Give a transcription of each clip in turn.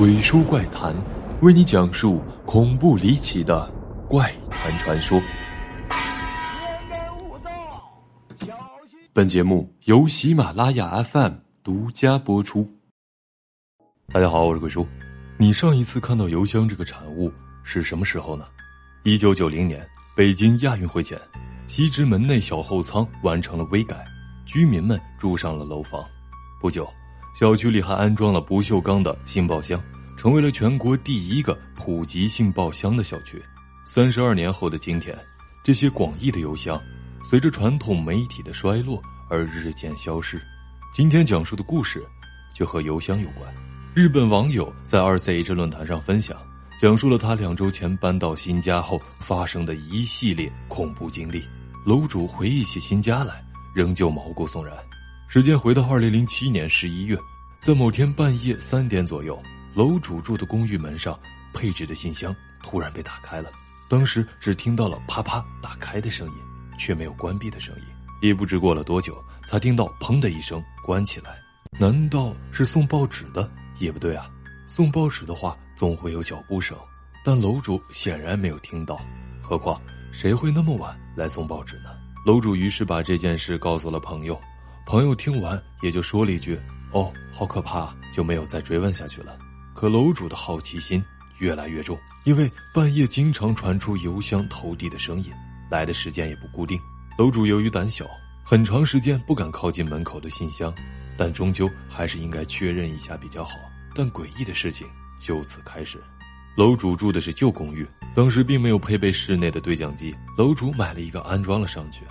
鬼叔怪谈，为你讲述恐怖离奇的怪谈传说。本节目由喜马拉雅 FM 独家播出。大家好，我是鬼叔。你上一次看到邮箱这个产物是什么时候呢？一九九零年，北京亚运会前，西直门内小后仓完成了微改，居民们住上了楼房。不久。小区里还安装了不锈钢的信报箱，成为了全国第一个普及信报箱的小区。三十二年后的今天，这些广义的邮箱，随着传统媒体的衰落而日渐消失。今天讲述的故事，就和邮箱有关。日本网友在二 C H 论坛上分享，讲述了他两周前搬到新家后发生的一系列恐怖经历。楼主回忆起新家来，仍旧毛骨悚然。时间回到二零零七年十一月，在某天半夜三点左右，楼主住的公寓门上配置的信箱突然被打开了。当时只听到了啪啪打开的声音，却没有关闭的声音。也不知过了多久，才听到砰的一声关起来。难道是送报纸的？也不对啊，送报纸的话总会有脚步声，但楼主显然没有听到。何况谁会那么晚来送报纸呢？楼主于是把这件事告诉了朋友。朋友听完，也就说了一句：“哦，好可怕！”就没有再追问下去了。可楼主的好奇心越来越重，因为半夜经常传出邮箱投递的声音，来的时间也不固定。楼主由于胆小，很长时间不敢靠近门口的信箱，但终究还是应该确认一下比较好。但诡异的事情就此开始。楼主住的是旧公寓，当时并没有配备室内的对讲机，楼主买了一个安装了上去。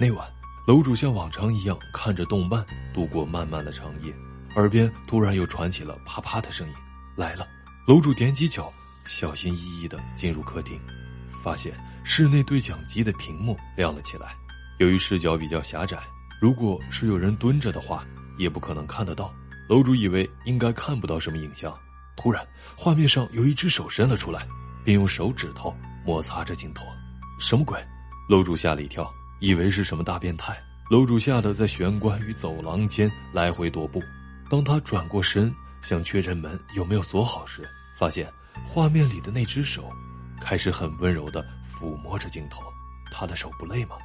那晚。楼主像往常一样看着动漫度过漫漫的长夜，耳边突然又传起了啪啪的声音，来了。楼主踮起脚，小心翼翼地进入客厅，发现室内对讲机的屏幕亮了起来。由于视角比较狭窄，如果是有人蹲着的话，也不可能看得到。楼主以为应该看不到什么影像，突然画面上有一只手伸了出来，并用手指头摩擦着镜头。什么鬼？楼主吓了一跳。以为是什么大变态，楼主吓得在玄关与走廊间来回踱步。当他转过身想确认门有没有锁好时，发现画面里的那只手开始很温柔地抚摸着镜头。他的手不累吗？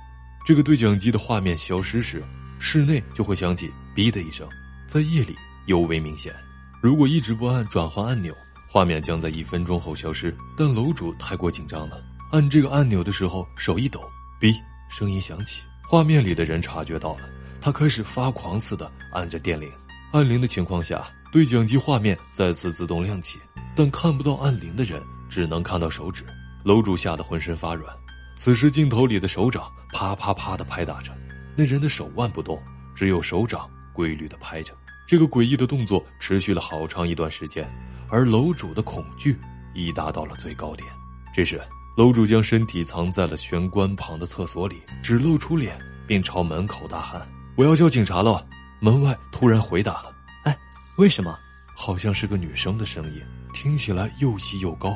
这个对讲机的画面消失时，室内就会响起“哔”的一声，在夜里尤为明显。如果一直不按转换按钮，画面将在一分钟后消失。但楼主太过紧张了，按这个按钮的时候手一抖，“哔”。声音响起，画面里的人察觉到了，他开始发狂似的按着电铃。按铃的情况下，对讲机画面再次自动亮起，但看不到按铃的人，只能看到手指。楼主吓得浑身发软。此时镜头里的手掌啪啪啪的拍打着，那人的手腕不动，只有手掌规律的拍着。这个诡异的动作持续了好长一段时间，而楼主的恐惧已达到了最高点。这时。楼主将身体藏在了玄关旁的厕所里，只露出脸，并朝门口大喊：“我要叫警察了！”门外突然回答了：“哎，为什么？”好像是个女生的声音，听起来又细又高，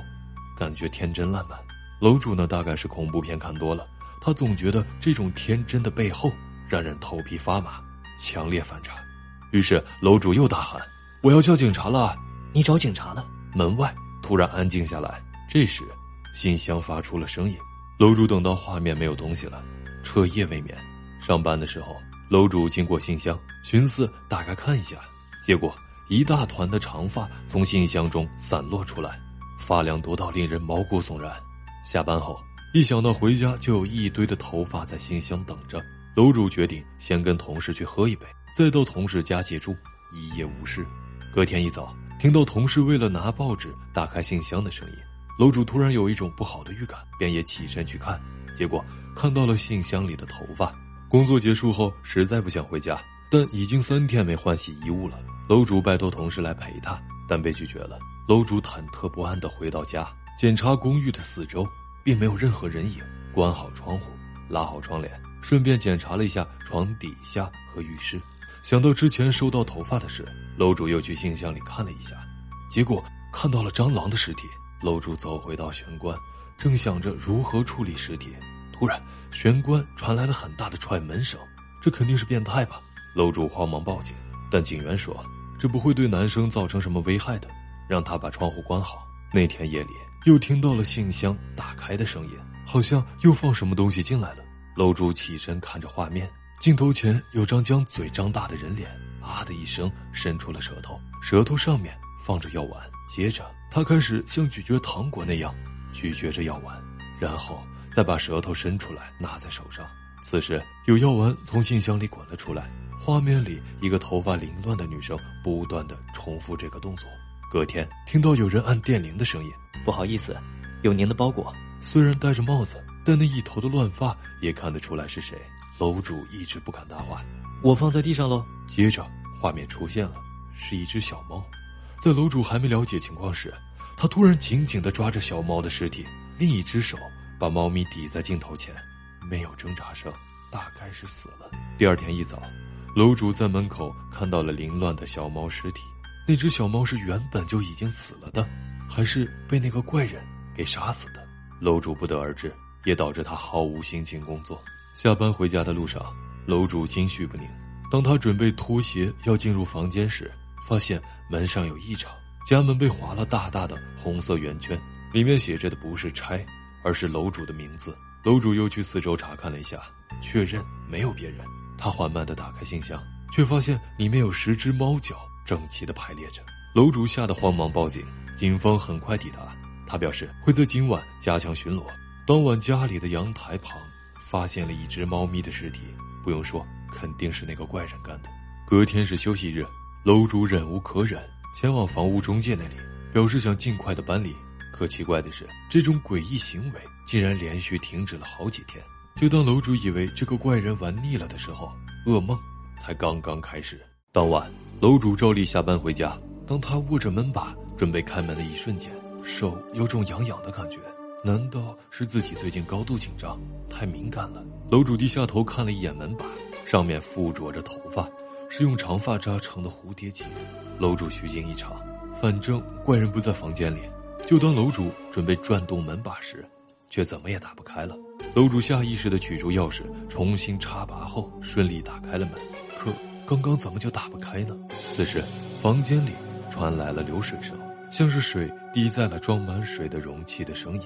感觉天真烂漫。楼主呢，大概是恐怖片看多了，他总觉得这种天真的背后让人头皮发麻，强烈反差。于是楼主又大喊：“我要叫警察了！”你找警察了？门外突然安静下来。这时。信箱发出了声音，楼主等到画面没有东西了，彻夜未眠。上班的时候，楼主经过信箱，寻思打开看一下，结果一大团的长发从信箱中散落出来，发量多到令人毛骨悚然。下班后，一想到回家就有一堆的头发在信箱等着，楼主决定先跟同事去喝一杯，再到同事家借住一夜无事。隔天一早，听到同事为了拿报纸打开信箱的声音。楼主突然有一种不好的预感，便也起身去看，结果看到了信箱里的头发。工作结束后，实在不想回家，但已经三天没换洗衣物了。楼主拜托同事来陪他，但被拒绝了。楼主忐忑不安地回到家，检查公寓的四周，并没有任何人影。关好窗户，拉好窗帘，顺便检查了一下床底下和浴室。想到之前收到头发的事，楼主又去信箱里看了一下，结果看到了蟑螂的尸体。楼主走回到玄关，正想着如何处理尸体，突然玄关传来了很大的踹门声，这肯定是变态吧？楼主慌忙报警，但警员说这不会对男生造成什么危害的。让他把窗户关好。那天夜里，又听到了信箱打开的声音，好像又放什么东西进来了。楼主起身看着画面，镜头前有张将嘴张大的人脸，啊的一声伸出了舌头，舌头上面放着药丸。接着，他开始像咀嚼糖果那样咀嚼着药丸，然后再把舌头伸出来拿在手上。此时，有药丸从信箱里滚了出来。画面里，一个头发凌乱的女生不断的重复这个动作。隔天，听到有人按电铃的声音。不好意思，有您的包裹。虽然戴着帽子，但那一头的乱发也看得出来是谁。楼主一直不敢搭话。我放在地上喽。接着，画面出现了，是一只小猫。在楼主还没了解情况时，他突然紧紧的抓着小猫的尸体，另一只手把猫咪抵在镜头前。没有挣扎声，大概是死了。第二天一早，楼主在门口看到了凌乱的小猫尸体。那只小猫是原本就已经死了的，还是被那个怪人给杀死的？楼主不得而知，也导致他毫无心情工作。下班回家的路上，楼主心绪不宁。当他准备脱鞋要进入房间时，发现门上有异常，家门被划了大大的红色圆圈，里面写着的不是“拆”，而是楼主的名字。楼主又去四周查看了一下，确认没有别人。他缓慢地打开信箱，却发现里面有十只猫脚整齐地排列着。楼主吓得慌忙报警，警方很快抵达。他表示会在今晚加强巡逻。当晚家里的阳台旁发现了一只猫咪的尸体，不用说，肯定是那个怪人干的。隔天是休息日，楼主忍无可忍，前往房屋中介那里，表示想尽快的搬离。可奇怪的是，这种诡异行为竟然连续停止了好几天。就当楼主以为这个怪人玩腻了的时候，噩梦才刚刚开始。当晚，楼主照例下班回家，当他握着门把准备开门的一瞬间，手有种痒痒的感觉。难道是自己最近高度紧张，太敏感了？楼主低下头看了一眼门把，上面附着着头发，是用长发扎成的蝴蝶结。楼主虚惊一场，反正怪人不在房间里。就当楼主准备转动门把时，却怎么也打不开了。楼主下意识地取出钥匙，重新插拔后顺利打开了门。可刚刚怎么就打不开呢？此时，房间里传来了流水声，像是水滴在了装满水的容器的声音。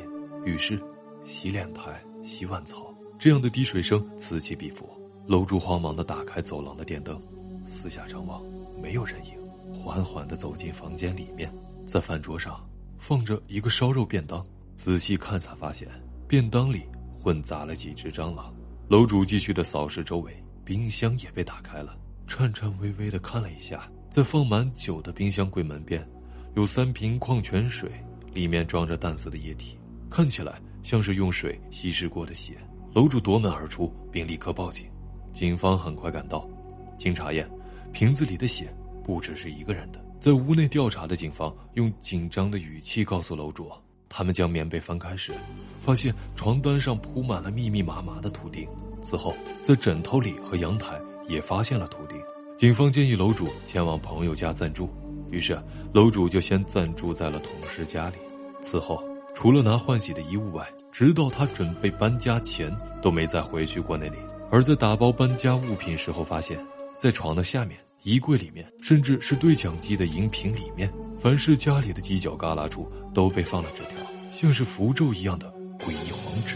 浴室、洗脸台、洗碗槽，这样的滴水声此起彼伏。楼主慌忙地打开走廊的电灯，四下张望，没有人影，缓缓的走进房间里面，在饭桌上。放着一个烧肉便当，仔细看才发现便当里混杂了几只蟑螂。楼主继续的扫视周围，冰箱也被打开了，颤颤巍巍的看了一下，在放满酒的冰箱柜门边，有三瓶矿泉水，里面装着淡色的液体，看起来像是用水稀释过的血。楼主夺门而出，并立刻报警。警方很快赶到，经查验，瓶子里的血不只是一个人的。在屋内调查的警方用紧张的语气告诉楼主：“他们将棉被翻开时，发现床单上铺满了密密麻麻的图钉。此后，在枕头里和阳台也发现了图钉。警方建议楼主前往朋友家暂住，于是楼主就先暂住在了同事家里。此后，除了拿换洗的衣物外，直到他准备搬家前都没再回去过那里。而在打包搬家物品时候，发现，在床的下面。”衣柜里面，甚至是对讲机的荧屏里面，凡是家里的犄角旮旯处都被放了纸条，像是符咒一样的诡异黄纸，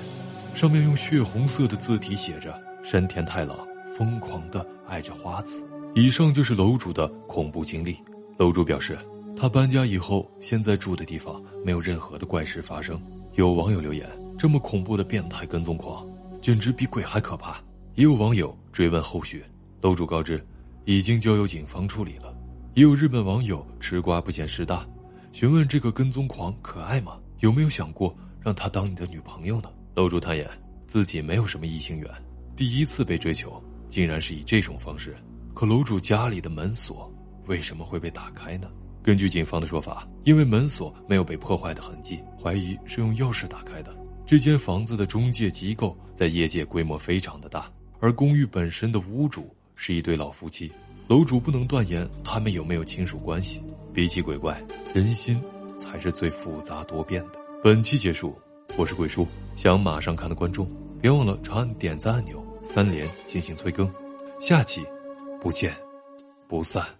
上面用血红色的字体写着“山田太郎疯狂的爱着花子”。以上就是楼主的恐怖经历。楼主表示，他搬家以后，现在住的地方没有任何的怪事发生。有网友留言：“这么恐怖的变态跟踪狂，简直比鬼还可怕。”也有网友追问后续，楼主告知。已经交由警方处理了，也有日本网友吃瓜不嫌事大，询问这个跟踪狂可爱吗？有没有想过让他当你的女朋友呢？楼主坦言自己没有什么异性缘，第一次被追求竟然是以这种方式。可楼主家里的门锁为什么会被打开呢？根据警方的说法，因为门锁没有被破坏的痕迹，怀疑是用钥匙打开的。这间房子的中介机构在业界规模非常的大，而公寓本身的屋主。是一对老夫妻，楼主不能断言他们有没有亲属关系。比起鬼怪，人心才是最复杂多变的。本期结束，我是鬼叔，想马上看的观众别忘了长按点赞按钮，三连进行催更，下期不见不散。